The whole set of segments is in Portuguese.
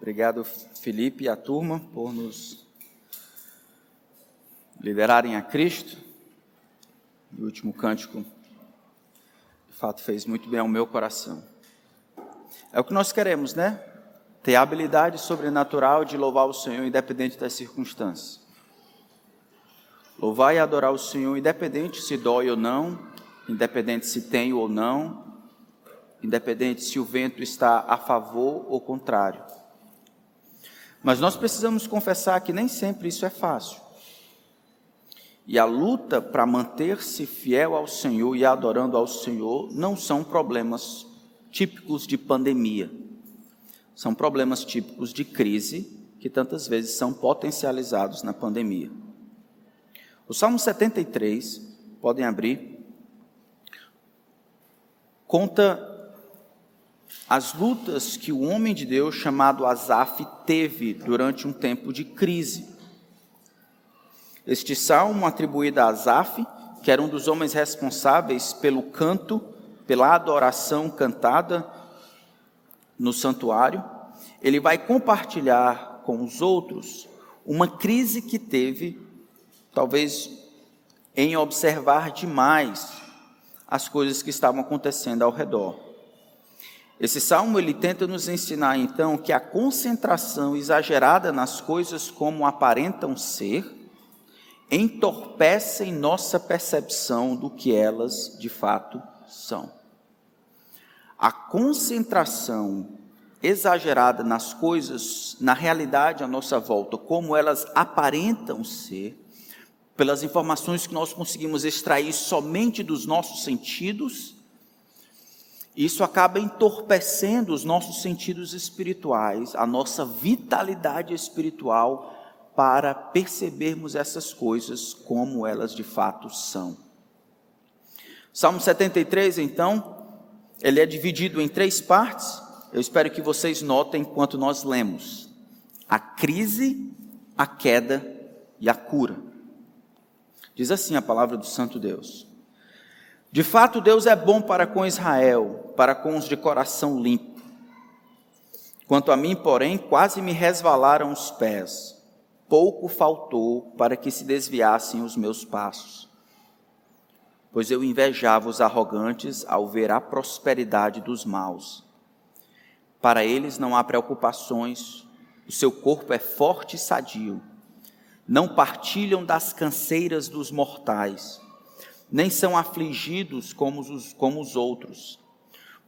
Obrigado, Felipe e a turma, por nos liderarem a Cristo. O último cântico, de fato, fez muito bem ao meu coração. É o que nós queremos, né? Ter a habilidade sobrenatural de louvar o Senhor independente das circunstâncias. Louvar e adorar o Senhor independente se dói ou não, independente se tem ou não, independente se o vento está a favor ou contrário. Mas nós precisamos confessar que nem sempre isso é fácil. E a luta para manter-se fiel ao Senhor e adorando ao Senhor não são problemas típicos de pandemia. São problemas típicos de crise que tantas vezes são potencializados na pandemia. O Salmo 73, podem abrir, conta as lutas que o homem de Deus chamado Asaf teve durante um tempo de crise. Este salmo atribuído a Asaf, que era um dos homens responsáveis pelo canto, pela adoração cantada no santuário, ele vai compartilhar com os outros uma crise que teve, talvez em observar demais as coisas que estavam acontecendo ao redor. Esse salmo ele tenta nos ensinar então que a concentração exagerada nas coisas como aparentam ser entorpecem nossa percepção do que elas de fato são. A concentração exagerada nas coisas, na realidade à nossa volta, como elas aparentam ser, pelas informações que nós conseguimos extrair somente dos nossos sentidos, isso acaba entorpecendo os nossos sentidos espirituais, a nossa vitalidade espiritual para percebermos essas coisas como elas de fato são. Salmo 73, então, ele é dividido em três partes. Eu espero que vocês notem enquanto nós lemos: a crise, a queda e a cura. Diz assim a palavra do Santo Deus. De fato, Deus é bom para com Israel, para com os de coração limpo. Quanto a mim, porém, quase me resvalaram os pés. Pouco faltou para que se desviassem os meus passos. Pois eu invejava os arrogantes ao ver a prosperidade dos maus. Para eles não há preocupações, o seu corpo é forte e sadio. Não partilham das canseiras dos mortais nem são afligidos como os, como os outros.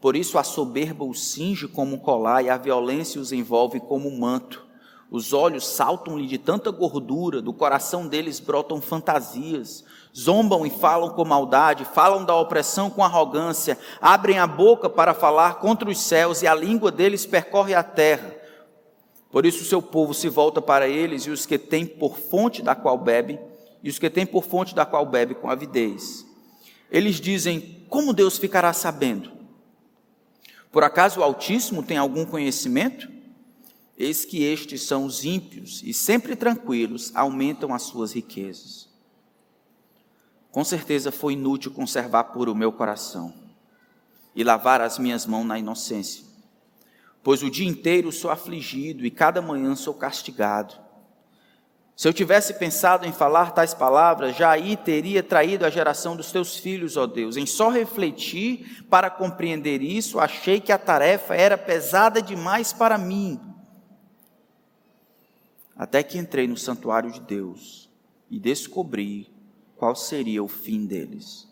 Por isso a soberba os cinge como um colar e a violência os envolve como um manto. Os olhos saltam-lhe de tanta gordura, do coração deles brotam fantasias. Zombam e falam com maldade, falam da opressão com arrogância, abrem a boca para falar contra os céus e a língua deles percorre a terra. Por isso o seu povo se volta para eles e os que têm por fonte da qual bebe e os que têm por fonte da qual bebe com avidez. Eles dizem: Como Deus ficará sabendo? Por acaso o Altíssimo tem algum conhecimento? Eis que estes são os ímpios e sempre tranquilos aumentam as suas riquezas. Com certeza foi inútil conservar puro o meu coração e lavar as minhas mãos na inocência, pois o dia inteiro sou afligido e cada manhã sou castigado. Se eu tivesse pensado em falar tais palavras, já aí teria traído a geração dos teus filhos, ó Deus. Em só refletir para compreender isso, achei que a tarefa era pesada demais para mim. Até que entrei no santuário de Deus e descobri qual seria o fim deles.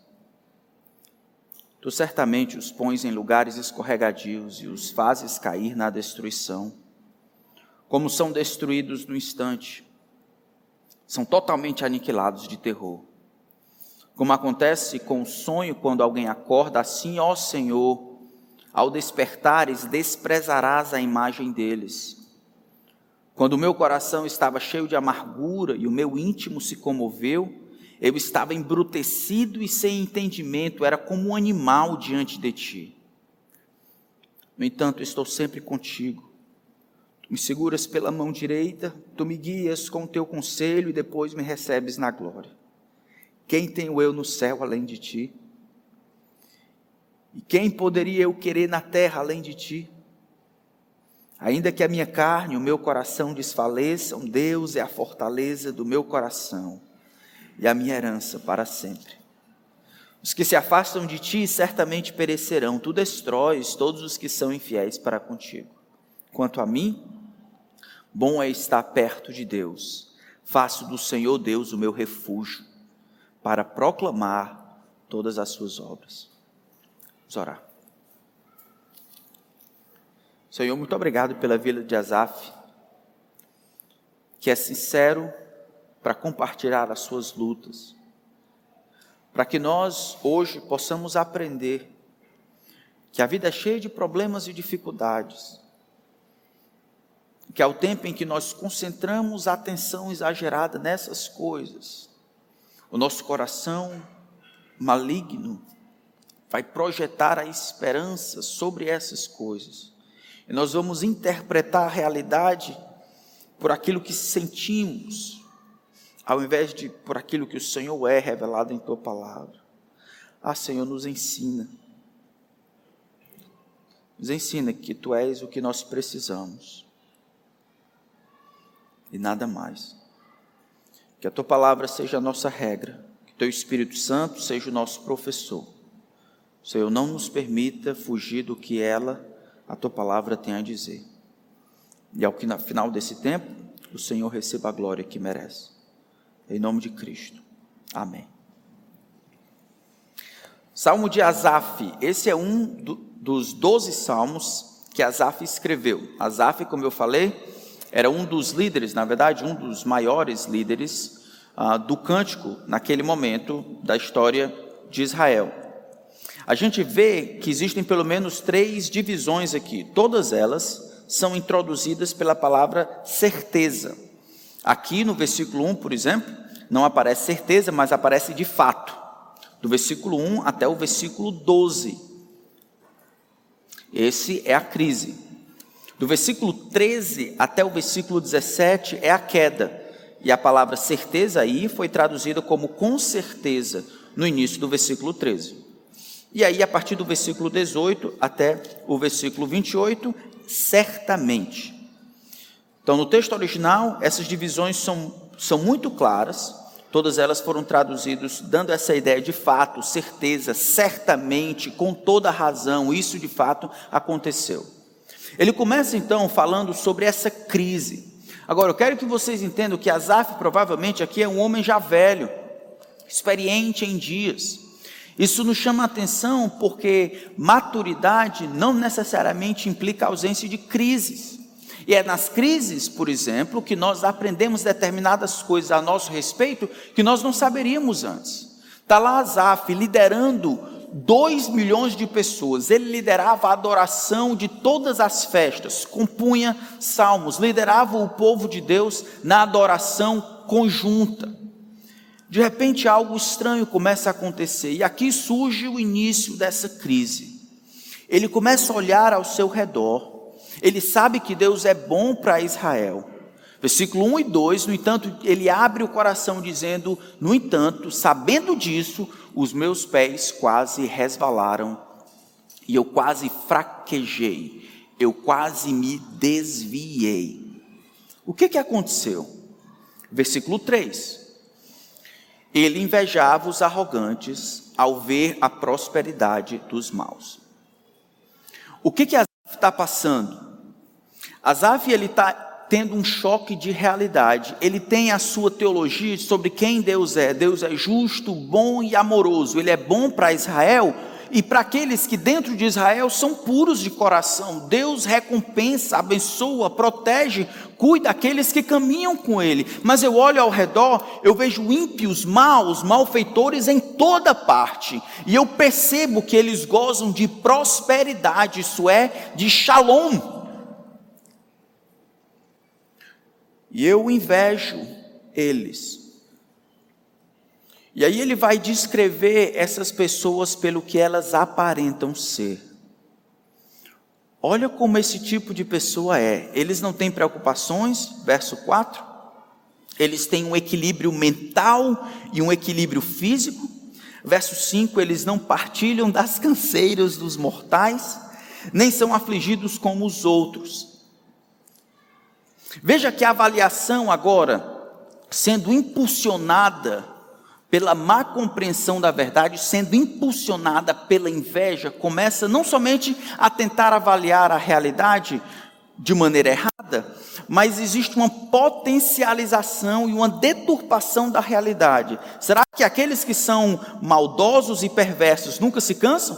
Tu certamente os pões em lugares escorregadios e os fazes cair na destruição. Como são destruídos no instante, são totalmente aniquilados de terror. Como acontece com o sonho quando alguém acorda, assim, ó Senhor, ao despertares, desprezarás a imagem deles. Quando o meu coração estava cheio de amargura e o meu íntimo se comoveu, eu estava embrutecido e sem entendimento, era como um animal diante de ti. No entanto, estou sempre contigo me seguras pela mão direita, tu me guias com o teu conselho e depois me recebes na glória. Quem tenho eu no céu além de ti? E quem poderia eu querer na terra além de ti? Ainda que a minha carne e o meu coração desfaleçam, Deus é a fortaleza do meu coração e a minha herança para sempre. Os que se afastam de ti certamente perecerão, tu destróis todos os que são infiéis para contigo. Quanto a mim, bom é estar perto de Deus. Faço do Senhor Deus o meu refúgio, para proclamar todas as suas obras. Vamos orar. Senhor, muito obrigado pela vida de Azaf, que é sincero para compartilhar as suas lutas, para que nós hoje possamos aprender que a vida é cheia de problemas e dificuldades, que ao tempo em que nós concentramos a atenção exagerada nessas coisas, o nosso coração maligno vai projetar a esperança sobre essas coisas e nós vamos interpretar a realidade por aquilo que sentimos, ao invés de por aquilo que o Senhor é revelado em tua palavra. Ah, Senhor, nos ensina. Nos ensina que tu és o que nós precisamos. E nada mais. Que a tua palavra seja a nossa regra, que teu Espírito Santo seja o nosso professor. Senhor, não nos permita fugir do que ela a tua palavra tem a dizer. E ao final desse tempo, o Senhor receba a glória que merece. Em nome de Cristo. Amém. Salmo de Asaf. Esse é um do, dos doze salmos que Asaf escreveu. Asaf, como eu falei, era um dos líderes, na verdade, um dos maiores líderes uh, do cântico naquele momento da história de Israel. A gente vê que existem pelo menos três divisões aqui, todas elas são introduzidas pela palavra certeza. Aqui no versículo 1, por exemplo, não aparece certeza, mas aparece de fato. Do versículo 1 até o versículo 12. Esse é a crise. Do versículo 13 até o versículo 17 é a queda. E a palavra certeza aí foi traduzida como com certeza no início do versículo 13. E aí, a partir do versículo 18 até o versículo 28, certamente. Então, no texto original, essas divisões são, são muito claras, todas elas foram traduzidas dando essa ideia de fato, certeza, certamente, com toda razão, isso de fato aconteceu. Ele começa então falando sobre essa crise. Agora, eu quero que vocês entendam que Asaf provavelmente aqui é um homem já velho, experiente em dias. Isso nos chama a atenção porque maturidade não necessariamente implica ausência de crises. E é nas crises, por exemplo, que nós aprendemos determinadas coisas a nosso respeito que nós não saberíamos antes. Está lá Azaf liderando 2 milhões de pessoas. Ele liderava a adoração de todas as festas, compunha salmos, liderava o povo de Deus na adoração conjunta de repente algo estranho começa a acontecer, e aqui surge o início dessa crise. Ele começa a olhar ao seu redor, ele sabe que Deus é bom para Israel. Versículo 1 e 2, no entanto, ele abre o coração dizendo: No entanto, sabendo disso, os meus pés quase resvalaram e eu quase fraquejei, eu quase me desviei. O que, que aconteceu? Versículo 3: ele invejava os arrogantes ao ver a prosperidade dos maus. O que que Asaf está passando? Asaf ele está tendo um choque de realidade. Ele tem a sua teologia sobre quem Deus é. Deus é justo, bom e amoroso. Ele é bom para Israel e para aqueles que dentro de Israel são puros de coração. Deus recompensa, abençoa, protege, cuida daqueles que caminham com Ele. Mas eu olho ao redor, eu vejo ímpios, maus, malfeitores em toda parte. E eu percebo que eles gozam de prosperidade, isso é, de shalom. E eu invejo eles. E aí ele vai descrever essas pessoas pelo que elas aparentam ser. Olha como esse tipo de pessoa é. Eles não têm preocupações, verso 4. Eles têm um equilíbrio mental e um equilíbrio físico. Verso 5, eles não partilham das canseiras dos mortais, nem são afligidos como os outros. Veja que a avaliação agora, sendo impulsionada pela má compreensão da verdade, sendo impulsionada pela inveja, começa não somente a tentar avaliar a realidade de maneira errada, mas existe uma potencialização e uma deturpação da realidade. Será que aqueles que são maldosos e perversos nunca se cansam?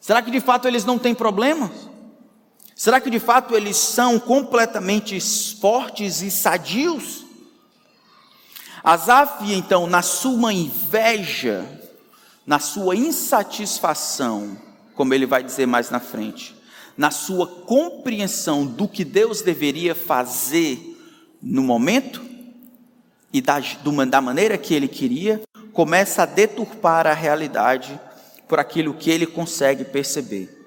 Será que de fato eles não têm problemas? Será que de fato eles são completamente fortes e sadios? Asaf, então, na sua inveja, na sua insatisfação, como ele vai dizer mais na frente, na sua compreensão do que Deus deveria fazer no momento e da, da maneira que ele queria, começa a deturpar a realidade por aquilo que ele consegue perceber.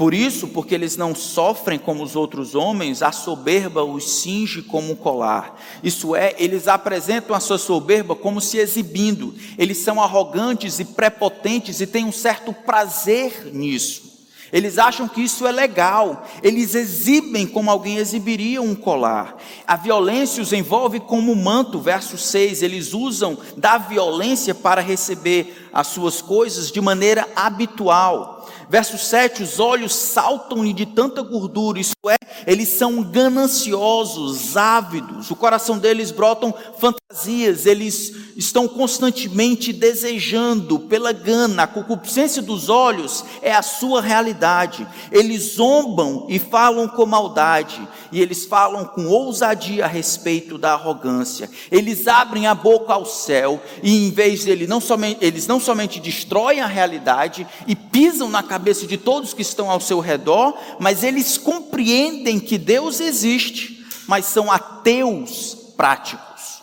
Por isso, porque eles não sofrem como os outros homens, a soberba os cinge como um colar. Isso é, eles apresentam a sua soberba como se exibindo. Eles são arrogantes e prepotentes e têm um certo prazer nisso. Eles acham que isso é legal, eles exibem como alguém exibiria um colar. A violência os envolve como manto, verso 6. Eles usam da violência para receber as suas coisas de maneira habitual. Verso 7: os olhos saltam-lhe de tanta gordura, isso é, eles são gananciosos, ávidos, o coração deles brotam fantasias, eles estão constantemente desejando pela gana, a concupiscência dos olhos é a sua realidade. Eles zombam e falam com maldade, e eles falam com ousadia a respeito da arrogância. Eles abrem a boca ao céu e em vez dele não somente eles não somente destroem a realidade e pisam na cabeça de todos que estão ao seu redor, mas eles compreendem que Deus existe, mas são ateus práticos.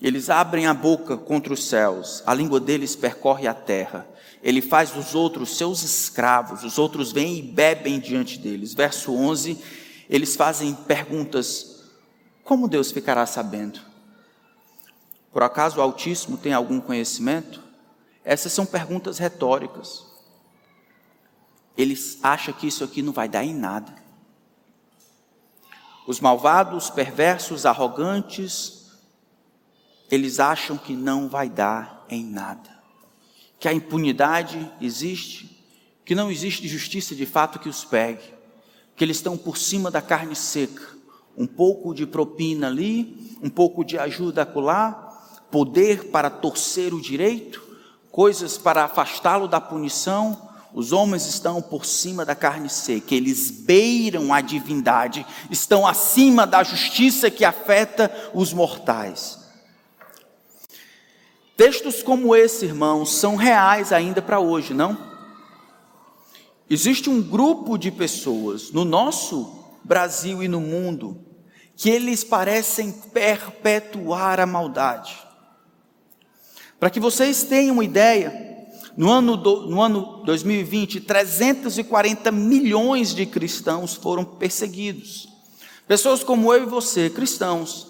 Eles abrem a boca contra os céus, a língua deles percorre a terra. Ele faz os outros seus escravos, os outros vêm e bebem diante deles. Verso 11, eles fazem perguntas: Como Deus ficará sabendo? Por acaso o Altíssimo tem algum conhecimento? Essas são perguntas retóricas. Eles acham que isso aqui não vai dar em nada. Os malvados, perversos, arrogantes, eles acham que não vai dar em nada, que a impunidade existe, que não existe justiça de fato que os pegue, que eles estão por cima da carne seca, um pouco de propina ali, um pouco de ajuda acolá, poder para torcer o direito, coisas para afastá-lo da punição. Os homens estão por cima da carne seca, eles beiram a divindade, estão acima da justiça que afeta os mortais. Textos como esse, irmãos, são reais ainda para hoje, não? Existe um grupo de pessoas no nosso Brasil e no mundo que eles parecem perpetuar a maldade. Para que vocês tenham uma ideia, no ano, do, no ano 2020, 340 milhões de cristãos foram perseguidos. Pessoas como eu e você, cristãos,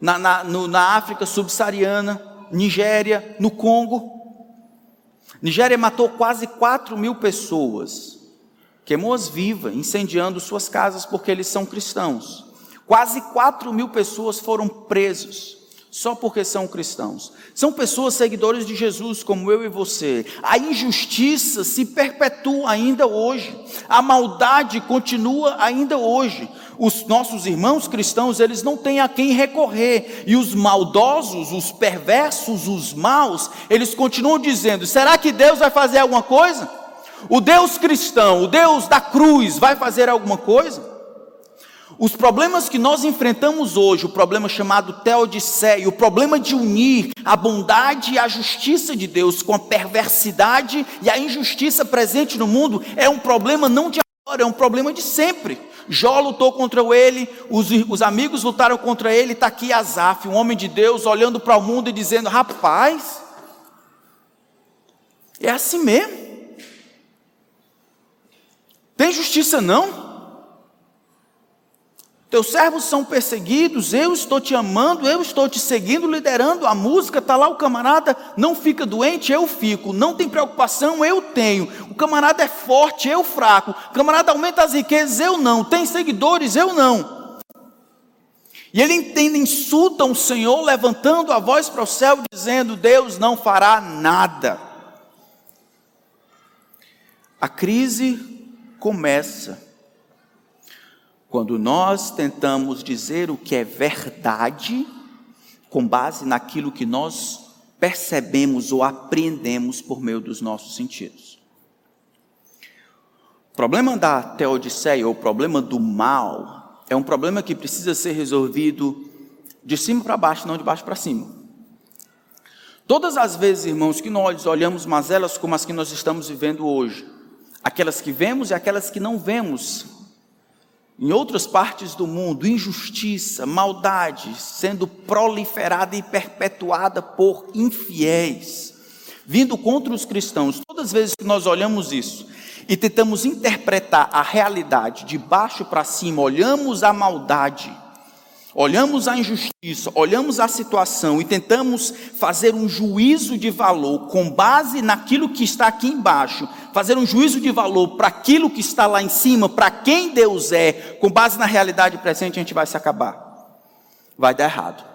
na, na, no, na África subsaariana, Nigéria, no Congo. Nigéria matou quase 4 mil pessoas, queimou-as vivas, incendiando suas casas porque eles são cristãos. Quase 4 mil pessoas foram presos só porque são cristãos. São pessoas seguidores de Jesus, como eu e você. A injustiça se perpetua ainda hoje. A maldade continua ainda hoje. Os nossos irmãos cristãos, eles não têm a quem recorrer. E os maldosos, os perversos, os maus, eles continuam dizendo: será que Deus vai fazer alguma coisa? O Deus cristão, o Deus da cruz, vai fazer alguma coisa? Os problemas que nós enfrentamos hoje, o problema chamado teodiceia, o problema de unir a bondade e a justiça de Deus com a perversidade e a injustiça presente no mundo, é um problema não de agora, é um problema de sempre. Jó lutou contra ele, os, os amigos lutaram contra ele, está aqui Asaf, um homem de Deus, olhando para o mundo e dizendo: rapaz, é assim mesmo. Tem justiça não? Teus servos são perseguidos, eu estou te amando, eu estou te seguindo, liderando a música. Está lá o camarada, não fica doente, eu fico. Não tem preocupação, eu tenho. O camarada é forte, eu fraco. O camarada aumenta as riquezas, eu não. Tem seguidores, eu não. E ele entende, insulta o Senhor, levantando a voz para o céu, dizendo: Deus não fará nada. A crise começa quando nós tentamos dizer o que é verdade, com base naquilo que nós percebemos ou aprendemos por meio dos nossos sentidos. O problema da teodiceia, ou o problema do mal, é um problema que precisa ser resolvido de cima para baixo, não de baixo para cima. Todas as vezes, irmãos, que nós olhamos mazelas como as que nós estamos vivendo hoje, aquelas que vemos e aquelas que não vemos, em outras partes do mundo, injustiça, maldade sendo proliferada e perpetuada por infiéis, vindo contra os cristãos. Todas as vezes que nós olhamos isso e tentamos interpretar a realidade de baixo para cima, olhamos a maldade Olhamos a injustiça, olhamos a situação e tentamos fazer um juízo de valor com base naquilo que está aqui embaixo, fazer um juízo de valor para aquilo que está lá em cima, para quem Deus é, com base na realidade presente, a gente vai se acabar. Vai dar errado.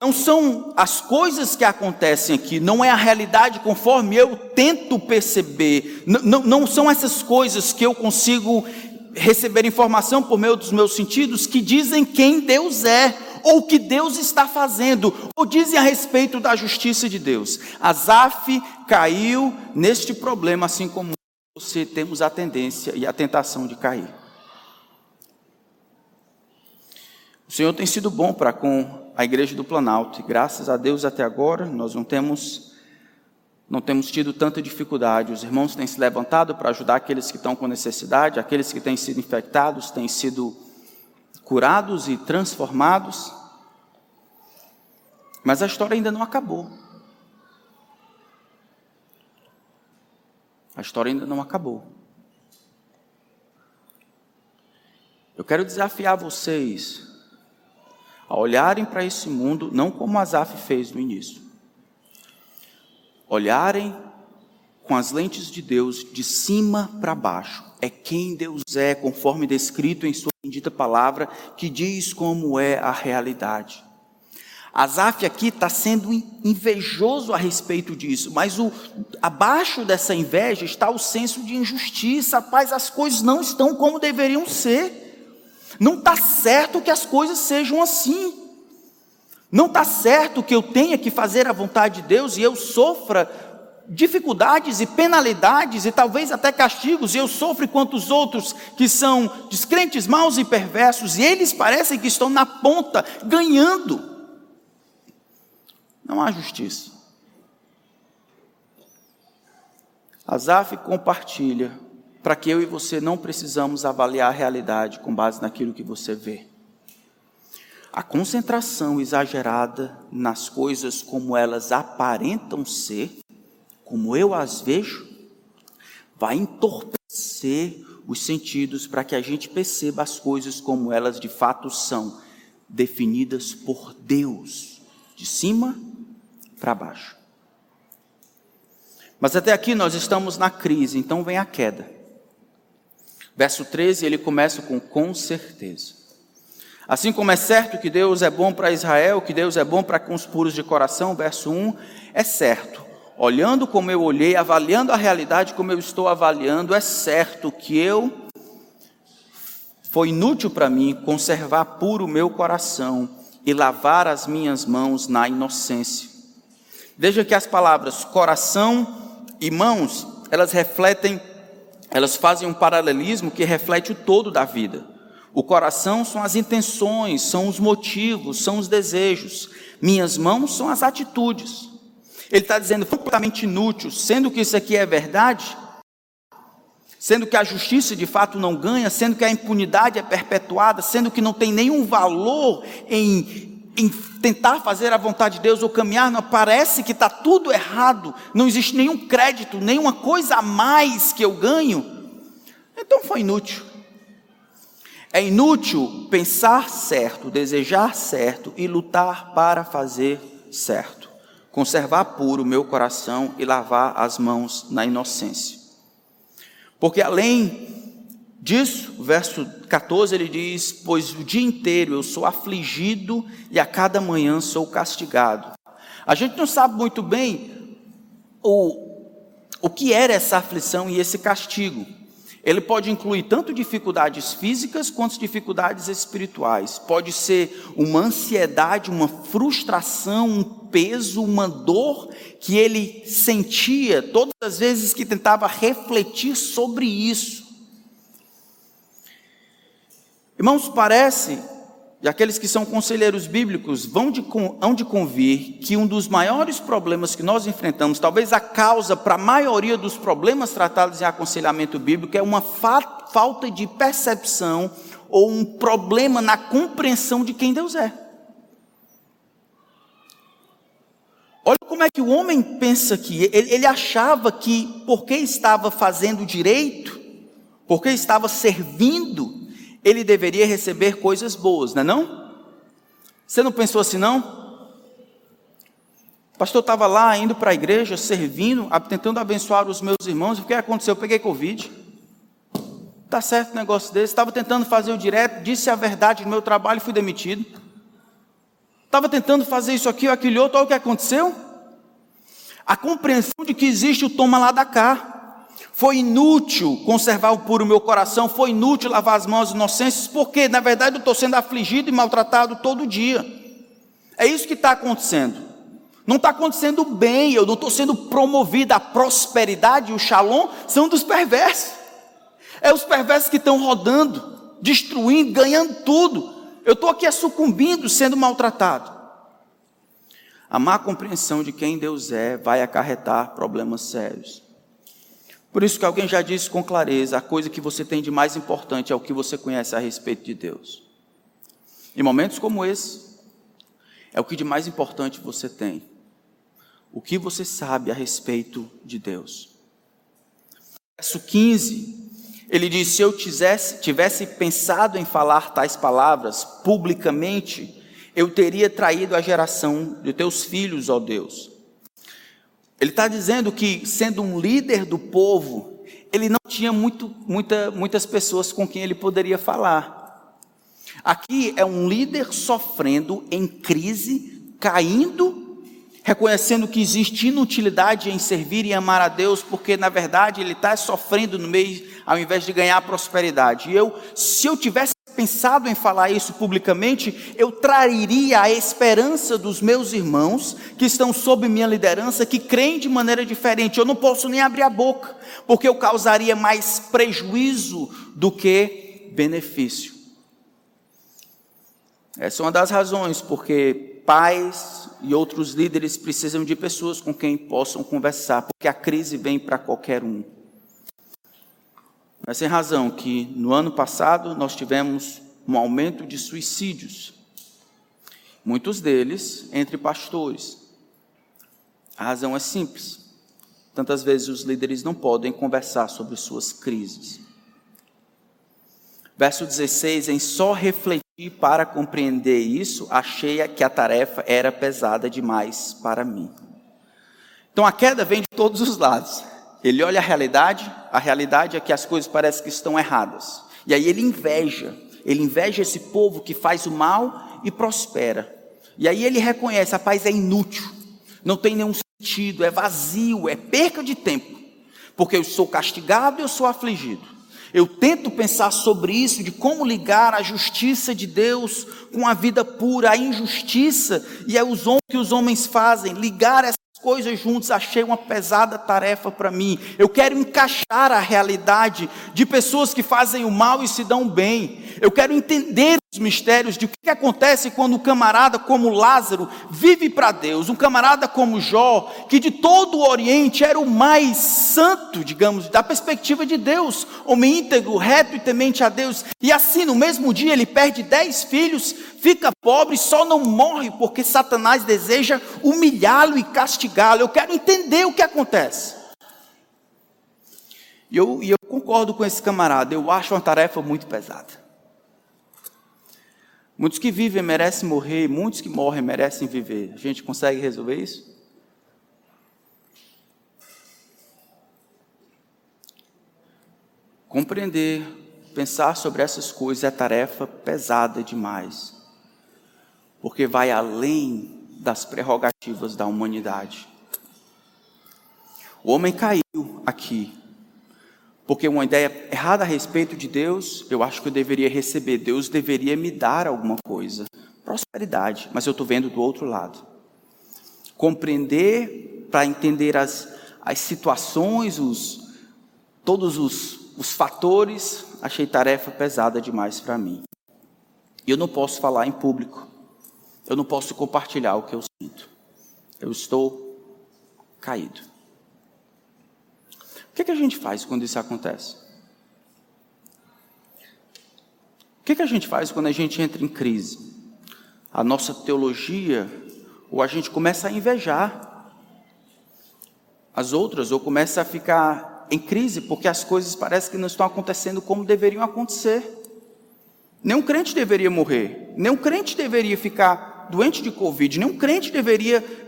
Não são as coisas que acontecem aqui, não é a realidade conforme eu tento perceber, não, não, não são essas coisas que eu consigo receber informação por meio dos meus sentidos que dizem quem Deus é, ou o que Deus está fazendo, ou dizem a respeito da justiça de Deus. Asaf caiu neste problema, assim como você temos a tendência e a tentação de cair. O Senhor tem sido bom para com a igreja do Planalto, e graças a Deus até agora nós não temos não temos tido tanta dificuldade. Os irmãos têm se levantado para ajudar aqueles que estão com necessidade, aqueles que têm sido infectados têm sido curados e transformados. Mas a história ainda não acabou. A história ainda não acabou. Eu quero desafiar vocês a olharem para esse mundo não como Azaf fez no início olharem com as lentes de Deus de cima para baixo. É quem Deus é, conforme descrito em Sua bendita palavra, que diz como é a realidade. Asaf aqui está sendo invejoso a respeito disso, mas o, abaixo dessa inveja está o senso de injustiça. Rapaz, as coisas não estão como deveriam ser. Não está certo que as coisas sejam assim. Não está certo que eu tenha que fazer a vontade de Deus e eu sofra dificuldades e penalidades e talvez até castigos, e eu sofro quanto os outros que são descrentes, maus e perversos, e eles parecem que estão na ponta, ganhando. Não há justiça. Azaf compartilha para que eu e você não precisamos avaliar a realidade com base naquilo que você vê a concentração exagerada nas coisas como elas aparentam ser, como eu as vejo, vai entorpecer os sentidos para que a gente perceba as coisas como elas de fato são, definidas por Deus, de cima para baixo. Mas até aqui nós estamos na crise, então vem a queda. Verso 13, ele começa com com certeza. Assim como é certo que Deus é bom para Israel, que Deus é bom para com os puros de coração, verso 1, é certo. Olhando como eu olhei, avaliando a realidade como eu estou avaliando, é certo que eu foi inútil para mim conservar puro o meu coração e lavar as minhas mãos na inocência. Veja que as palavras coração e mãos, elas refletem, elas fazem um paralelismo que reflete o todo da vida. O coração são as intenções, são os motivos, são os desejos. Minhas mãos são as atitudes. Ele está dizendo completamente inútil, sendo que isso aqui é verdade, sendo que a justiça de fato não ganha, sendo que a impunidade é perpetuada, sendo que não tem nenhum valor em, em tentar fazer a vontade de Deus ou caminhar, não, parece que está tudo errado, não existe nenhum crédito, nenhuma coisa a mais que eu ganho, então foi inútil. É inútil pensar certo, desejar certo e lutar para fazer certo. Conservar puro o meu coração e lavar as mãos na inocência. Porque além disso, verso 14 ele diz: Pois o dia inteiro eu sou afligido e a cada manhã sou castigado. A gente não sabe muito bem o, o que era essa aflição e esse castigo. Ele pode incluir tanto dificuldades físicas quanto dificuldades espirituais. Pode ser uma ansiedade, uma frustração, um peso, uma dor que ele sentia todas as vezes que tentava refletir sobre isso. Irmãos, parece, e aqueles que são conselheiros bíblicos vão de, hão de convir que um dos maiores problemas que nós enfrentamos, talvez a causa para a maioria dos problemas tratados em aconselhamento bíblico, é uma fa falta de percepção ou um problema na compreensão de quem Deus é. Olha como é que o homem pensa aqui. Ele, ele achava que, porque estava fazendo direito, porque estava servindo, ele deveria receber coisas boas, não é não? Você não pensou assim não? O pastor estava lá indo para a igreja, servindo, tentando abençoar os meus irmãos, o que aconteceu? Eu peguei Covid. Tá certo um negócio desse, estava tentando fazer o direto, disse a verdade no meu trabalho e fui demitido. Estava tentando fazer isso aqui ou aquilo outro, olha o que aconteceu. A compreensão de que existe o toma lá da cá. Foi inútil conservar o puro meu coração, foi inútil lavar as mãos inocentes, porque na verdade eu estou sendo afligido e maltratado todo dia. É isso que está acontecendo. Não está acontecendo bem, eu não estou sendo promovido. A prosperidade e o shalom são dos perversos. É os perversos que estão rodando, destruindo, ganhando tudo. Eu estou aqui sucumbindo, sendo maltratado. A má compreensão de quem Deus é vai acarretar problemas sérios. Por isso que alguém já disse com clareza: a coisa que você tem de mais importante é o que você conhece a respeito de Deus. Em momentos como esse, é o que de mais importante você tem. O que você sabe a respeito de Deus. Verso 15 ele diz: Se eu tivesse, tivesse pensado em falar tais palavras publicamente, eu teria traído a geração de teus filhos, ó Deus. Ele está dizendo que, sendo um líder do povo, ele não tinha muito, muita, muitas pessoas com quem ele poderia falar. Aqui é um líder sofrendo em crise, caindo reconhecendo que existe inutilidade em servir e amar a Deus, porque na verdade ele está sofrendo no meio, ao invés de ganhar prosperidade. E eu, se eu tivesse pensado em falar isso publicamente, eu trairia a esperança dos meus irmãos que estão sob minha liderança, que creem de maneira diferente. Eu não posso nem abrir a boca, porque eu causaria mais prejuízo do que benefício. Essa é uma das razões porque pais e outros líderes precisam de pessoas com quem possam conversar, porque a crise vem para qualquer um. Mas sem razão que no ano passado nós tivemos um aumento de suicídios, muitos deles entre pastores. A razão é simples. Tantas vezes os líderes não podem conversar sobre suas crises. Verso 16, em só refletir para compreender isso, achei que a tarefa era pesada demais para mim. Então a queda vem de todos os lados. Ele olha a realidade, a realidade é que as coisas parecem que estão erradas. E aí ele inveja, ele inveja esse povo que faz o mal e prospera. E aí ele reconhece, a paz é inútil, não tem nenhum sentido, é vazio, é perca de tempo. Porque eu sou castigado e eu sou afligido. Eu tento pensar sobre isso, de como ligar a justiça de Deus com a vida pura, a injustiça e é os que os homens fazem, ligar essas coisas juntos, achei uma pesada tarefa para mim. Eu quero encaixar a realidade de pessoas que fazem o mal e se dão bem. Eu quero entender os mistérios de o que acontece quando um camarada como Lázaro vive para Deus, um camarada como Jó, que de todo o Oriente era o mais santo, digamos, da perspectiva de Deus, homem íntegro, reto e temente a Deus, e assim no mesmo dia ele perde dez filhos, fica pobre, só não morre porque Satanás deseja humilhá-lo e castigá-lo. Eu quero entender o que acontece. E eu, e eu concordo com esse camarada, eu acho uma tarefa muito pesada. Muitos que vivem merecem morrer, muitos que morrem merecem viver. A gente consegue resolver isso? Compreender, pensar sobre essas coisas é tarefa pesada demais, porque vai além das prerrogativas da humanidade. O homem caiu aqui, porque uma ideia errada a respeito de Deus, eu acho que eu deveria receber, Deus deveria me dar alguma coisa, prosperidade, mas eu estou vendo do outro lado. Compreender para entender as, as situações, os, todos os, os fatores, achei tarefa pesada demais para mim. E eu não posso falar em público, eu não posso compartilhar o que eu sinto. Eu estou caído. Que, que a gente faz quando isso acontece? O que, que a gente faz quando a gente entra em crise? A nossa teologia, ou a gente começa a invejar as outras, ou começa a ficar em crise porque as coisas parecem que não estão acontecendo como deveriam acontecer. Nenhum crente deveria morrer, nenhum crente deveria ficar doente de Covid, nenhum crente deveria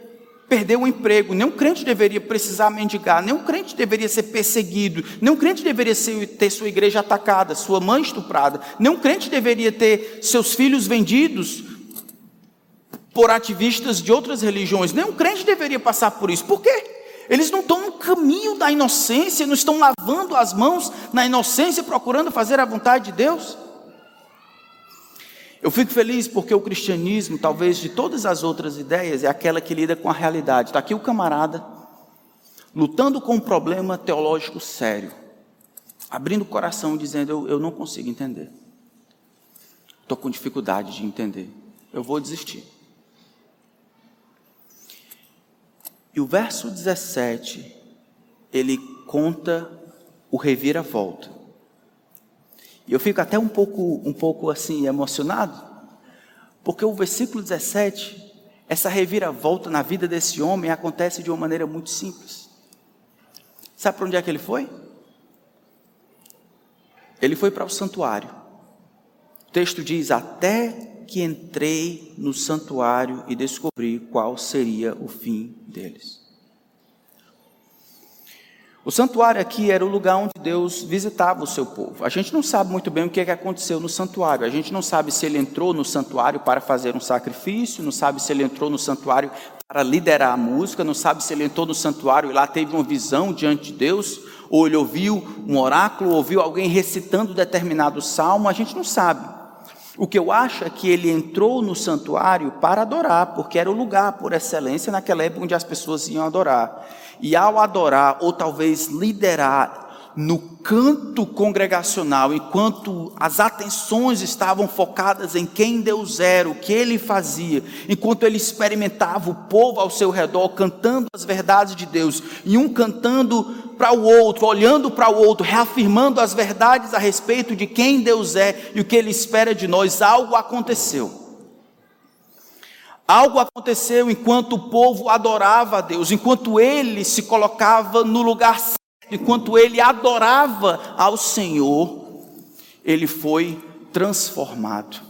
perder o emprego, nenhum crente deveria precisar mendigar, nenhum crente deveria ser perseguido, nenhum crente deveria ser, ter sua igreja atacada, sua mãe estuprada, nenhum crente deveria ter seus filhos vendidos por ativistas de outras religiões, nenhum crente deveria passar por isso. Por quê? Eles não estão no caminho da inocência, não estão lavando as mãos na inocência, procurando fazer a vontade de Deus. Eu fico feliz porque o cristianismo, talvez de todas as outras ideias, é aquela que lida com a realidade. Está aqui o camarada, lutando com um problema teológico sério, abrindo o coração, dizendo: Eu, eu não consigo entender. Estou com dificuldade de entender. Eu vou desistir. E o verso 17, ele conta o reviravolta. E eu fico até um pouco, um pouco assim emocionado, porque o versículo 17, essa reviravolta na vida desse homem acontece de uma maneira muito simples. Sabe para onde é que ele foi? Ele foi para o santuário. O texto diz: Até que entrei no santuário e descobri qual seria o fim deles. O santuário aqui era o lugar onde Deus visitava o seu povo. A gente não sabe muito bem o que, é que aconteceu no santuário. A gente não sabe se ele entrou no santuário para fazer um sacrifício, não sabe se ele entrou no santuário para liderar a música, não sabe se ele entrou no santuário e lá teve uma visão diante de Deus, ou ele ouviu um oráculo, ouviu alguém recitando determinado salmo, a gente não sabe. O que eu acho é que ele entrou no santuário para adorar, porque era o lugar por excelência naquela época onde as pessoas iam adorar. E ao adorar, ou talvez liderar no canto congregacional, enquanto as atenções estavam focadas em quem Deus era, o que ele fazia, enquanto ele experimentava o povo ao seu redor cantando as verdades de Deus, e um cantando para o outro, olhando para o outro, reafirmando as verdades a respeito de quem Deus é e o que ele espera de nós, algo aconteceu. Algo aconteceu enquanto o povo adorava a Deus, enquanto ele se colocava no lugar certo, enquanto ele adorava ao Senhor, ele foi transformado.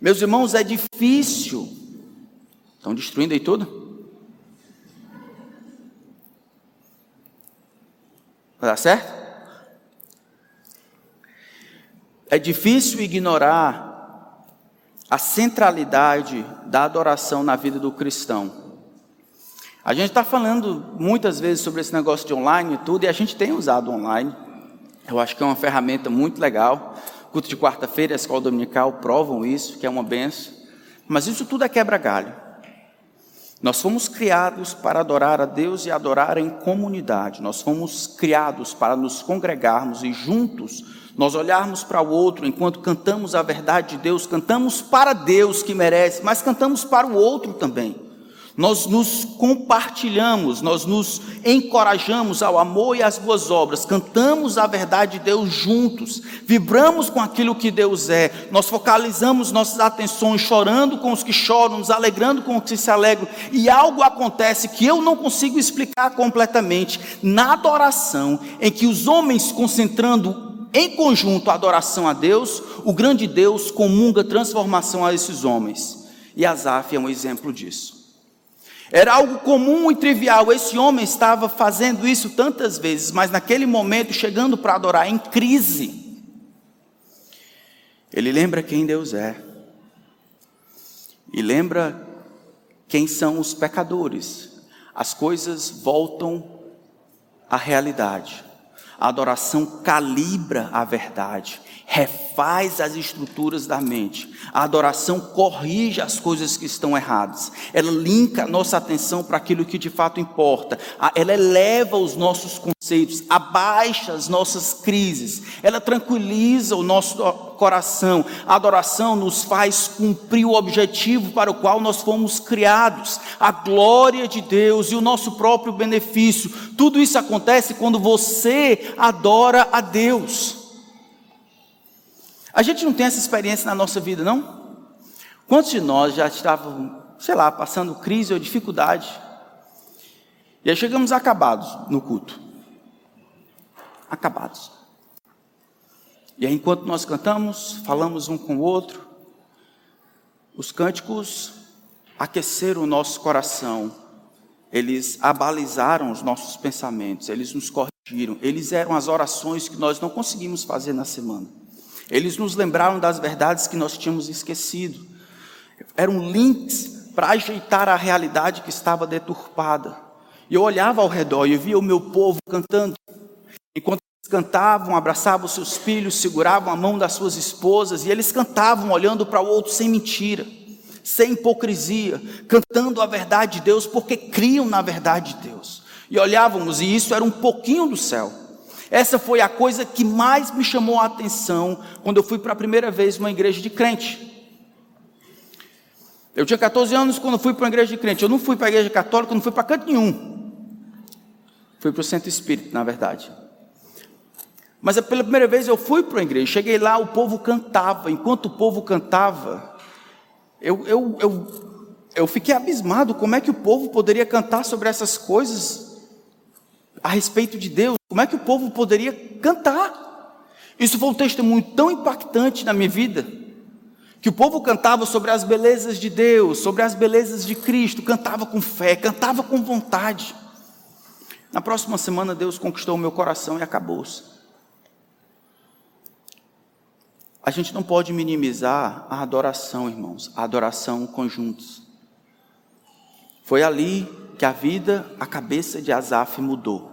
Meus irmãos, é difícil. Estão destruindo aí tudo? Dar certo? É difícil ignorar a centralidade da adoração na vida do cristão. A gente está falando muitas vezes sobre esse negócio de online e tudo, e a gente tem usado online. Eu acho que é uma ferramenta muito legal. culto de quarta-feira e a escola dominical provam isso, que é uma benção. Mas isso tudo é quebra-galho. Nós fomos criados para adorar a Deus e adorar em comunidade. Nós fomos criados para nos congregarmos e juntos nós olharmos para o outro enquanto cantamos a verdade de Deus, cantamos para Deus que merece, mas cantamos para o outro também. Nós nos compartilhamos, nós nos encorajamos ao amor e às boas obras, cantamos a verdade de Deus juntos, vibramos com aquilo que Deus é, nós focalizamos nossas atenções chorando com os que choram, nos alegrando com os que se alegram, e algo acontece que eu não consigo explicar completamente na adoração, em que os homens concentrando em conjunto a adoração a Deus, o grande Deus comunga transformação a esses homens. E Asaf é um exemplo disso. Era algo comum e trivial. Esse homem estava fazendo isso tantas vezes, mas naquele momento, chegando para adorar em crise, ele lembra quem Deus é. E lembra quem são os pecadores. As coisas voltam à realidade. A adoração calibra a verdade, refaz as estruturas da mente. A adoração corrige as coisas que estão erradas. Ela linka nossa atenção para aquilo que de fato importa. Ela eleva os nossos conceitos, abaixa as nossas crises. Ela tranquiliza o nosso coração. A adoração nos faz cumprir o objetivo para o qual nós fomos criados, a glória de Deus e o nosso próprio benefício. Tudo isso acontece quando você adora a Deus. A gente não tem essa experiência na nossa vida, não? Quantos de nós já estavam, sei lá, passando crise ou dificuldade? E aí chegamos acabados no culto. Acabados. E aí, enquanto nós cantamos, falamos um com o outro, os cânticos aqueceram o nosso coração, eles abalizaram os nossos pensamentos, eles nos corrigiram, eles eram as orações que nós não conseguimos fazer na semana. Eles nos lembraram das verdades que nós tínhamos esquecido. Eram links para ajeitar a realidade que estava deturpada. E eu olhava ao redor e via o meu povo cantando. Enquanto cantavam, abraçavam seus filhos, seguravam a mão das suas esposas e eles cantavam olhando para o outro sem mentira, sem hipocrisia, cantando a verdade de Deus porque criam na verdade de Deus. E olhávamos e isso era um pouquinho do céu. Essa foi a coisa que mais me chamou a atenção quando eu fui para a primeira vez numa igreja de crente. Eu tinha 14 anos quando fui para uma igreja de crente. Eu não fui para a igreja católica, não fui para canto nenhum. Fui para o centro espírita, na verdade. Mas é pela primeira vez eu fui para a igreja, cheguei lá, o povo cantava. Enquanto o povo cantava, eu, eu, eu, eu fiquei abismado como é que o povo poderia cantar sobre essas coisas a respeito de Deus. Como é que o povo poderia cantar? Isso foi um testemunho tão impactante na minha vida, que o povo cantava sobre as belezas de Deus, sobre as belezas de Cristo, cantava com fé, cantava com vontade. Na próxima semana Deus conquistou o meu coração e acabou-se. A gente não pode minimizar a adoração, irmãos, a adoração conjuntos. Foi ali que a vida, a cabeça de Asaf mudou.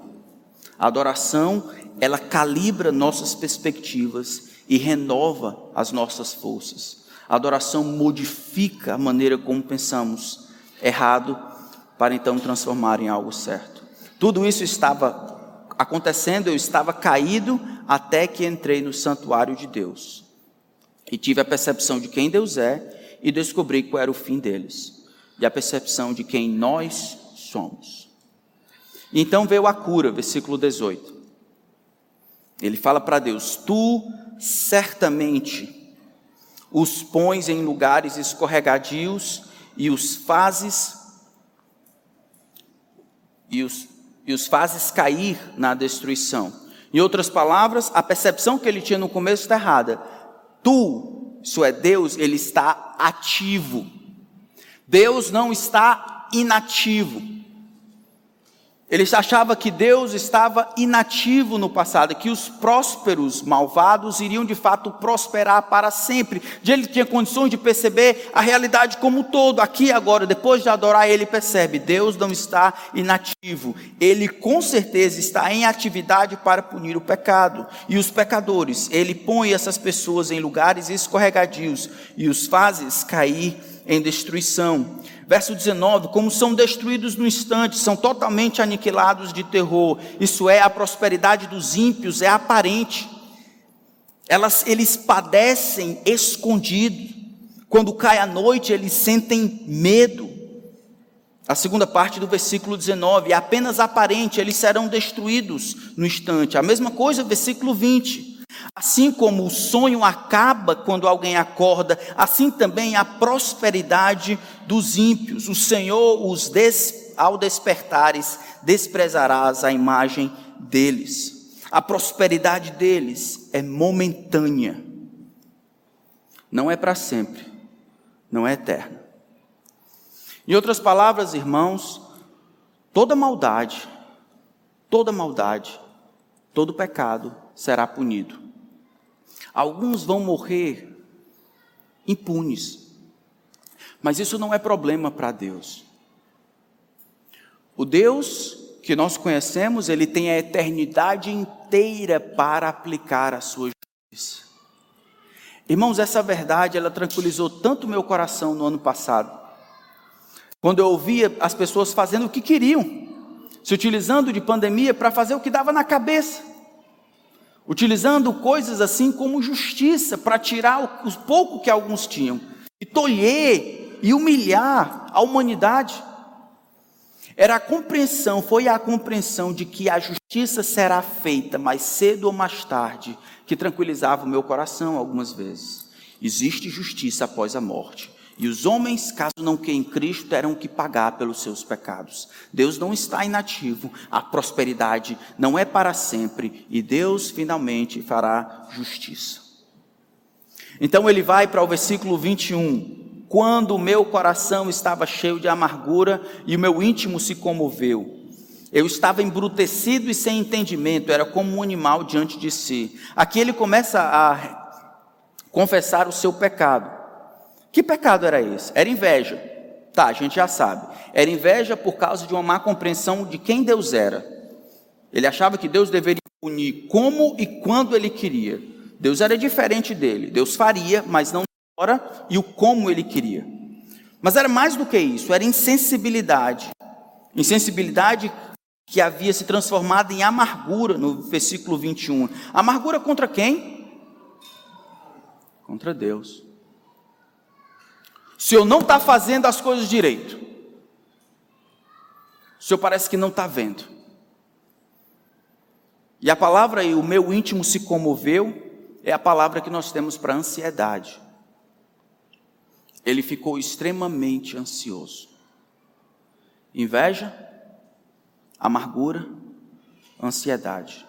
A adoração, ela calibra nossas perspectivas e renova as nossas forças. A adoração modifica a maneira como pensamos errado para então transformar em algo certo. Tudo isso estava acontecendo, eu estava caído até que entrei no santuário de Deus e tive a percepção de quem Deus é e descobri qual era o fim deles e a percepção de quem nós somos. Então veio a cura, versículo 18. Ele fala para Deus: Tu certamente os pões em lugares escorregadios e os fazes e os, e os fazes cair na destruição. Em outras palavras, a percepção que ele tinha no começo está errada tu, isso é Deus, ele está ativo. Deus não está inativo. Ele achava que Deus estava inativo no passado, que os prósperos malvados iriam de fato prosperar para sempre. Ele tinha condições de perceber a realidade como um todo. Aqui agora, depois de adorar, ele percebe: Deus não está inativo. Ele com certeza está em atividade para punir o pecado e os pecadores. Ele põe essas pessoas em lugares escorregadios e os faz cair em destruição. Verso 19: Como são destruídos no instante, são totalmente aniquilados de terror. Isso é, a prosperidade dos ímpios é aparente. Elas, eles padecem escondido. Quando cai a noite, eles sentem medo. A segunda parte do versículo 19 é apenas aparente, eles serão destruídos no instante. A mesma coisa, versículo 20. Assim como o sonho acaba quando alguém acorda, assim também a prosperidade dos ímpios. O Senhor os des, ao despertares desprezarás a imagem deles. a prosperidade deles é momentânea, não é para sempre, não é eterna. Em outras palavras, irmãos, toda maldade, toda maldade, todo pecado será punido. Alguns vão morrer impunes, mas isso não é problema para Deus. O Deus que nós conhecemos, ele tem a eternidade inteira para aplicar a sua justiça. Irmãos, essa verdade, ela tranquilizou tanto meu coração no ano passado. Quando eu ouvia as pessoas fazendo o que queriam, se utilizando de pandemia para fazer o que dava na cabeça, utilizando coisas assim como justiça para tirar o, pouco que alguns tinham, e tolher e humilhar a humanidade. Era a compreensão, foi a compreensão de que a justiça será feita mais cedo ou mais tarde, que tranquilizava o meu coração algumas vezes. Existe justiça após a morte. E os homens, caso não queiram Cristo, terão que pagar pelos seus pecados. Deus não está inativo, a prosperidade não é para sempre, e Deus finalmente fará justiça. Então ele vai para o versículo 21 quando o meu coração estava cheio de amargura e o meu íntimo se comoveu. Eu estava embrutecido e sem entendimento, era como um animal diante de si. Aqui ele começa a confessar o seu pecado. Que pecado era esse? Era inveja. Tá, a gente já sabe. Era inveja por causa de uma má compreensão de quem Deus era. Ele achava que Deus deveria punir como e quando ele queria. Deus era diferente dele. Deus faria, mas não hora e o como ele queria. Mas era mais do que isso, era insensibilidade. Insensibilidade que havia se transformado em amargura no versículo 21. Amargura contra quem? Contra Deus. O senhor não está fazendo as coisas direito. O senhor parece que não está vendo. E a palavra aí, o meu íntimo se comoveu, é a palavra que nós temos para ansiedade ele ficou extremamente ansioso. Inveja, amargura, ansiedade.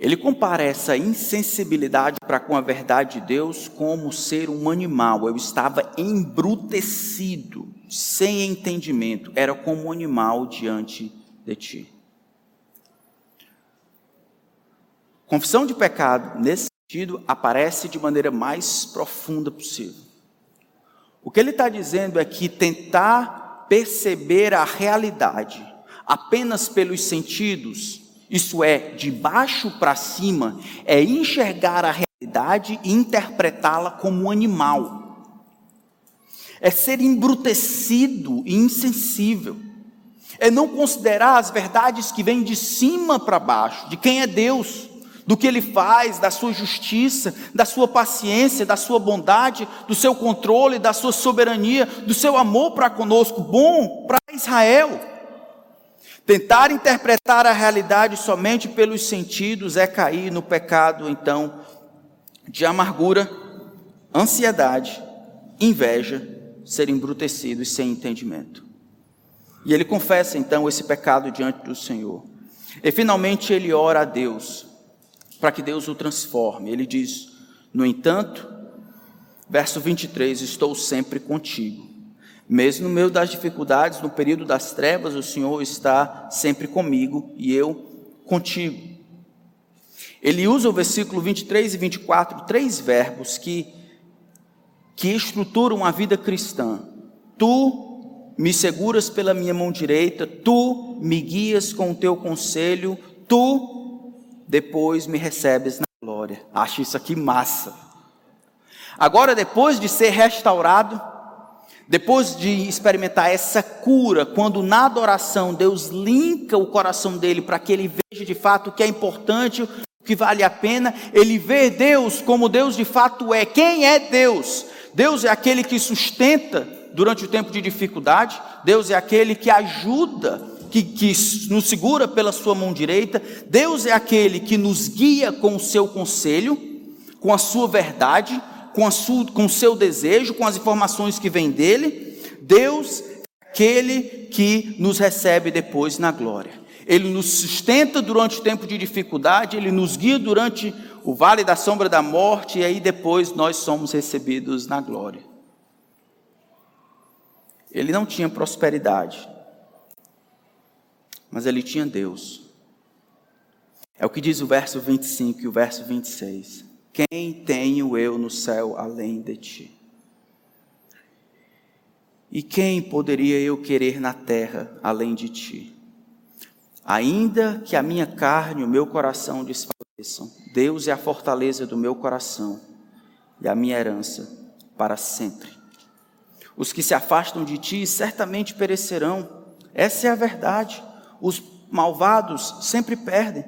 Ele compara essa insensibilidade para com a verdade de Deus como ser um animal. Eu estava embrutecido, sem entendimento, era como um animal diante de ti. Confissão de pecado, nesse sentido, aparece de maneira mais profunda possível. O que ele está dizendo é que tentar perceber a realidade apenas pelos sentidos, isso é, de baixo para cima, é enxergar a realidade e interpretá-la como um animal. É ser embrutecido e insensível. É não considerar as verdades que vêm de cima para baixo, de quem é Deus do que ele faz, da sua justiça, da sua paciência, da sua bondade, do seu controle, da sua soberania, do seu amor para conosco, bom para Israel. Tentar interpretar a realidade somente pelos sentidos é cair no pecado, então, de amargura, ansiedade, inveja, ser embrutecido e sem entendimento. E ele confessa então esse pecado diante do Senhor. E finalmente ele ora a Deus para que Deus o transforme. Ele diz: No entanto, verso 23, estou sempre contigo. Mesmo no meio das dificuldades, no período das trevas, o Senhor está sempre comigo e eu contigo. Ele usa o versículo 23 e 24, três verbos que, que estruturam a vida cristã. Tu me seguras pela minha mão direita, tu me guias com o teu conselho, tu depois me recebes na glória. Acho isso aqui massa. Agora, depois de ser restaurado, depois de experimentar essa cura, quando na adoração Deus linka o coração dele para que ele veja de fato o que é importante, o que vale a pena, ele vê Deus como Deus de fato é. Quem é Deus? Deus é aquele que sustenta durante o tempo de dificuldade, Deus é aquele que ajuda que, que nos segura pela sua mão direita, Deus é aquele que nos guia com o seu conselho, com a sua verdade, com, a sua, com o seu desejo, com as informações que vêm dele. Deus é aquele que nos recebe depois na glória. Ele nos sustenta durante o tempo de dificuldade, Ele nos guia durante o vale da sombra da morte, e aí depois nós somos recebidos na glória. Ele não tinha prosperidade, mas ele tinha Deus. É o que diz o verso 25 e o verso 26. Quem tenho eu no céu além de ti? E quem poderia eu querer na terra além de ti? Ainda que a minha carne e o meu coração desfaleçam, Deus é a fortaleza do meu coração e a minha herança para sempre. Os que se afastam de ti certamente perecerão. Essa é a verdade. Os malvados sempre perdem.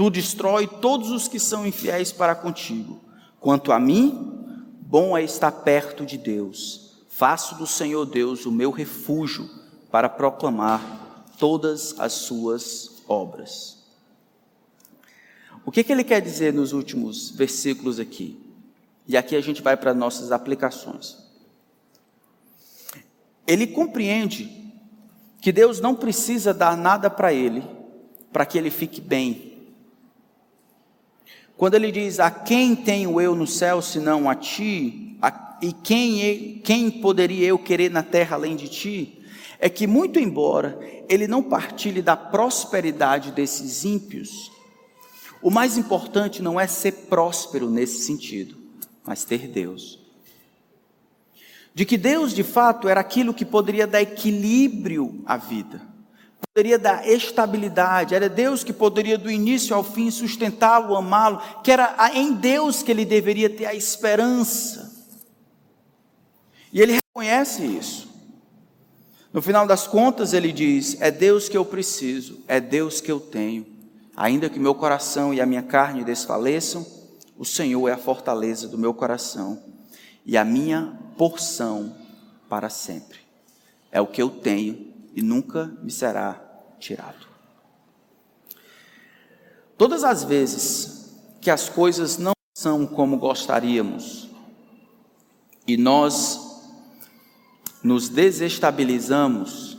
Tu destrói todos os que são infiéis para contigo. Quanto a mim, bom é estar perto de Deus. Faço do Senhor Deus o meu refúgio para proclamar todas as suas obras. O que, que ele quer dizer nos últimos versículos aqui? E aqui a gente vai para nossas aplicações. Ele compreende que Deus não precisa dar nada para ele para que ele fique bem. Quando ele diz: A quem tenho eu no céu senão a ti? A, e quem, quem poderia eu querer na terra além de ti? É que, muito embora ele não partilhe da prosperidade desses ímpios, o mais importante não é ser próspero nesse sentido, mas ter Deus de que Deus de fato era aquilo que poderia dar equilíbrio à vida, poderia dar estabilidade, era Deus que poderia do início ao fim sustentá-lo, amá-lo, que era em Deus que ele deveria ter a esperança. E ele reconhece isso. No final das contas, ele diz: É Deus que eu preciso, é Deus que eu tenho. Ainda que meu coração e a minha carne desfaleçam, o Senhor é a fortaleza do meu coração e a minha porção para sempre. É o que eu tenho e nunca me será tirado. Todas as vezes que as coisas não são como gostaríamos e nós nos desestabilizamos,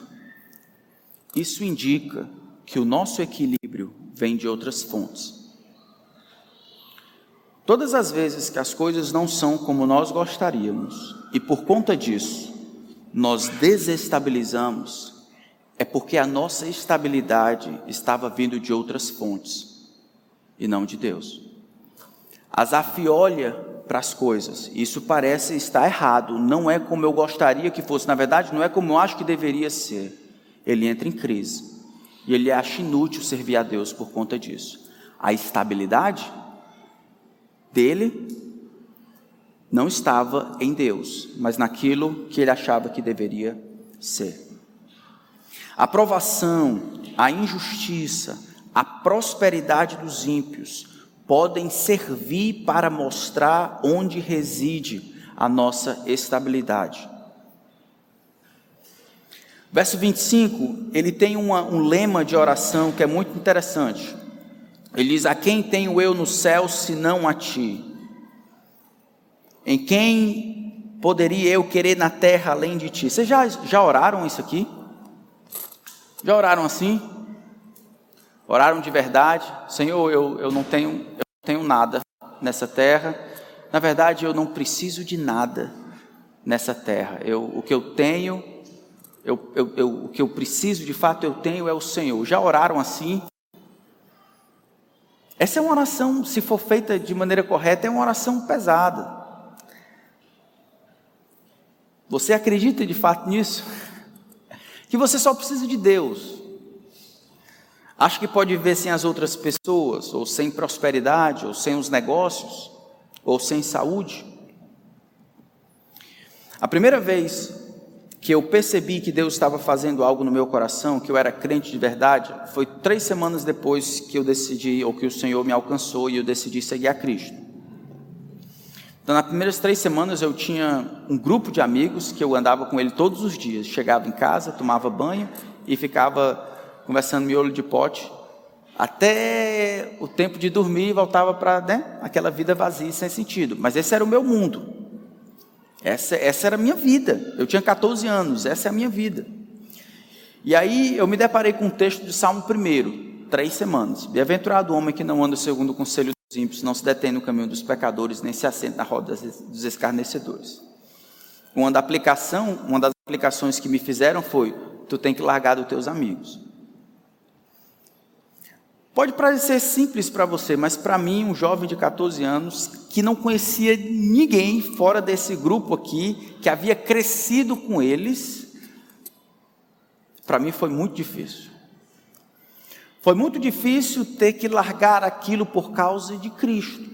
isso indica que o nosso equilíbrio vem de outras fontes. Todas as vezes que as coisas não são como nós gostaríamos, e por conta disso nós desestabilizamos, é porque a nossa estabilidade estava vindo de outras fontes e não de Deus. Asaf olha para as coisas, isso parece estar errado, não é como eu gostaria que fosse, na verdade, não é como eu acho que deveria ser. Ele entra em crise e ele acha inútil servir a Deus por conta disso. A estabilidade dele não estava em Deus, mas naquilo que ele achava que deveria ser. A provação, a injustiça, a prosperidade dos ímpios podem servir para mostrar onde reside a nossa estabilidade. Verso 25, ele tem uma, um lema de oração que é muito interessante. Ele diz: A quem tenho eu no céu senão a ti? Em quem poderia eu querer na terra além de ti? Vocês já, já oraram isso aqui? Já oraram assim? Oraram de verdade? Senhor, eu, eu, não tenho, eu não tenho nada nessa terra. Na verdade, eu não preciso de nada nessa terra. Eu, o que eu tenho, eu, eu, eu, o que eu preciso de fato eu tenho é o Senhor. Já oraram assim? Essa é uma oração, se for feita de maneira correta, é uma oração pesada. Você acredita de fato nisso? Que você só precisa de Deus. Acha que pode viver sem as outras pessoas, ou sem prosperidade, ou sem os negócios, ou sem saúde? A primeira vez que eu percebi que Deus estava fazendo algo no meu coração, que eu era crente de verdade, foi três semanas depois que eu decidi, ou que o Senhor me alcançou e eu decidi seguir a Cristo. Então, nas primeiras três semanas eu tinha um grupo de amigos que eu andava com ele todos os dias. Chegava em casa, tomava banho e ficava conversando miolo de pote até o tempo de dormir e voltava para né, aquela vida vazia sem sentido. Mas esse era o meu mundo. Essa, essa era a minha vida. Eu tinha 14 anos, essa é a minha vida. E aí eu me deparei com um texto de Salmo 1, três semanas. Bem-aventurado o homem que não anda segundo o conselho dos ímpios, não se detém no caminho dos pecadores, nem se assenta na roda dos escarnecedores. Uma, da aplicação, uma das aplicações que me fizeram foi: tu tem que largar dos teus amigos. Pode parecer simples para você, mas para mim, um jovem de 14 anos, que não conhecia ninguém fora desse grupo aqui, que havia crescido com eles, para mim foi muito difícil. Foi muito difícil ter que largar aquilo por causa de Cristo.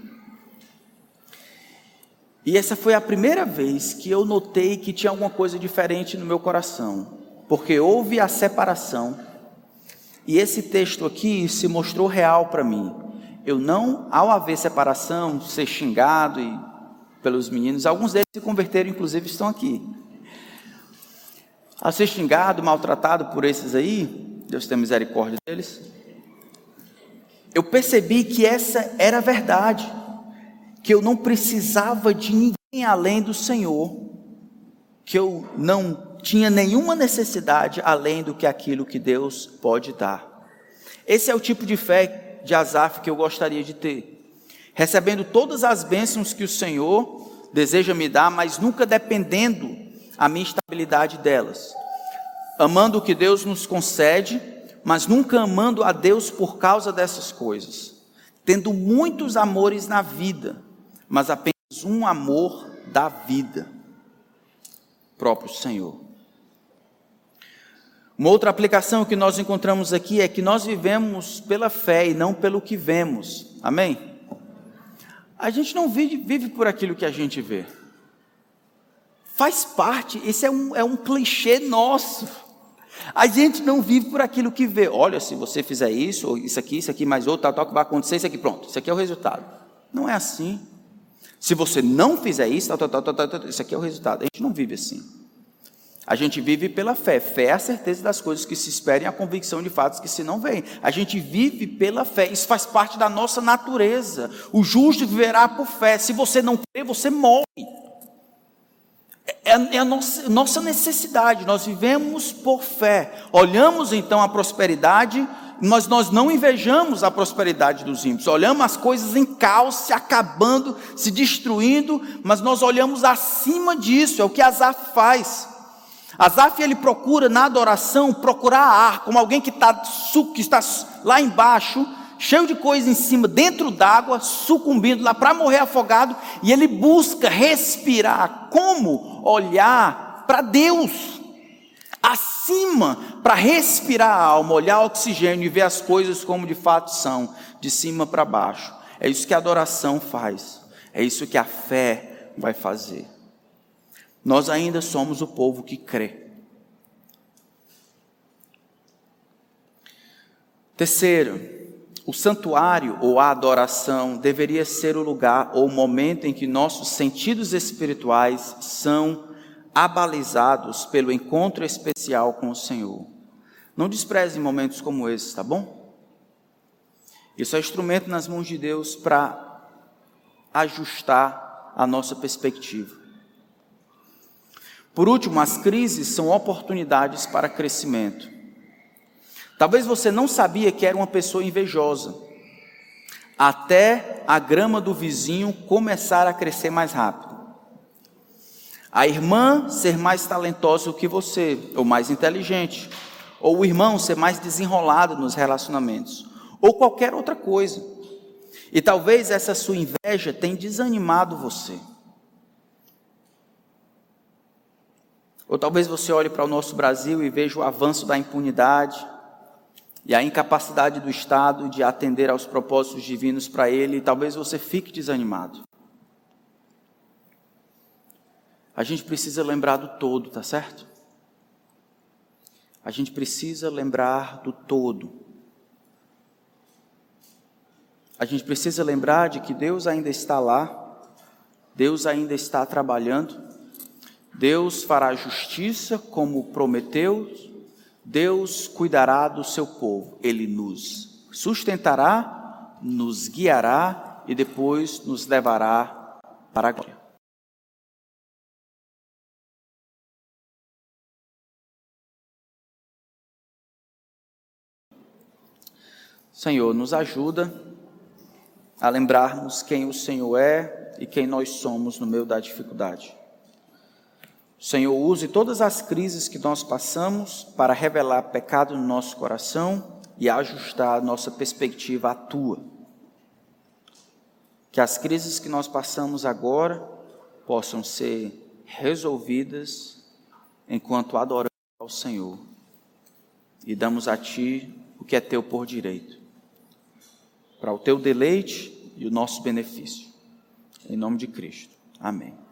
E essa foi a primeira vez que eu notei que tinha alguma coisa diferente no meu coração, porque houve a separação e esse texto aqui se mostrou real para mim. Eu não, ao haver separação, ser xingado e, pelos meninos, alguns deles se converteram, inclusive estão aqui. A ser xingado, maltratado por esses aí, Deus tem misericórdia deles. Eu percebi que essa era a verdade, que eu não precisava de ninguém além do Senhor, que eu não tinha nenhuma necessidade além do que aquilo que Deus pode dar. Esse é o tipo de fé de Asaf que eu gostaria de ter. Recebendo todas as bênçãos que o Senhor deseja me dar, mas nunca dependendo a minha estabilidade delas. Amando o que Deus nos concede, mas nunca amando a Deus por causa dessas coisas. Tendo muitos amores na vida, mas apenas um amor da vida, próprio Senhor. Uma outra aplicação que nós encontramos aqui é que nós vivemos pela fé e não pelo que vemos. Amém? A gente não vive, vive por aquilo que a gente vê. Faz parte, esse é um, é um clichê nosso. A gente não vive por aquilo que vê. Olha, se você fizer isso, ou isso aqui, isso aqui, mais outro, tal, tal, que vai acontecer, isso aqui, pronto. Isso aqui é o resultado. Não é assim. Se você não fizer isso, tal, tal, tal, tal, tal, isso aqui é o resultado. A gente não vive assim. A gente vive pela fé. Fé é a certeza das coisas que se esperam e a convicção de fatos que se não veem. A gente vive pela fé. Isso faz parte da nossa natureza. O justo viverá por fé. Se você não crê, você morre. É, é a nossa, nossa necessidade. Nós vivemos por fé. Olhamos então a prosperidade, mas nós não invejamos a prosperidade dos ímpios. Olhamos as coisas em caos, se acabando, se destruindo, mas nós olhamos acima disso. É o que Azar faz. Asaf ele procura na adoração procurar ar, como alguém que, tá, que está lá embaixo, cheio de coisa em cima, dentro d'água, sucumbindo lá para morrer afogado, e ele busca respirar. Como? Olhar para Deus, acima, para respirar a alma, olhar oxigênio e ver as coisas como de fato são, de cima para baixo. É isso que a adoração faz, é isso que a fé vai fazer nós ainda somos o povo que crê. Terceiro, o santuário ou a adoração deveria ser o lugar ou o momento em que nossos sentidos espirituais são abalizados pelo encontro especial com o Senhor. Não despreze momentos como esse, tá bom? Isso é instrumento nas mãos de Deus para ajustar a nossa perspectiva. Por último, as crises são oportunidades para crescimento. Talvez você não sabia que era uma pessoa invejosa, até a grama do vizinho começar a crescer mais rápido. A irmã ser mais talentosa que você, ou mais inteligente, ou o irmão ser mais desenrolado nos relacionamentos, ou qualquer outra coisa. E talvez essa sua inveja tenha desanimado você. Ou talvez você olhe para o nosso Brasil e veja o avanço da impunidade e a incapacidade do Estado de atender aos propósitos divinos para ele, talvez você fique desanimado. A gente precisa lembrar do todo, tá certo? A gente precisa lembrar do todo. A gente precisa lembrar de que Deus ainda está lá, Deus ainda está trabalhando, Deus fará justiça como prometeu, Deus cuidará do seu povo, ele nos sustentará, nos guiará e depois nos levará para a glória. Senhor, nos ajuda a lembrarmos quem o Senhor é e quem nós somos no meio da dificuldade. Senhor, use todas as crises que nós passamos para revelar pecado no nosso coração e ajustar a nossa perspectiva à tua. Que as crises que nós passamos agora possam ser resolvidas enquanto adoramos ao Senhor e damos a Ti o que é teu por direito, para o teu deleite e o nosso benefício. Em nome de Cristo. Amém.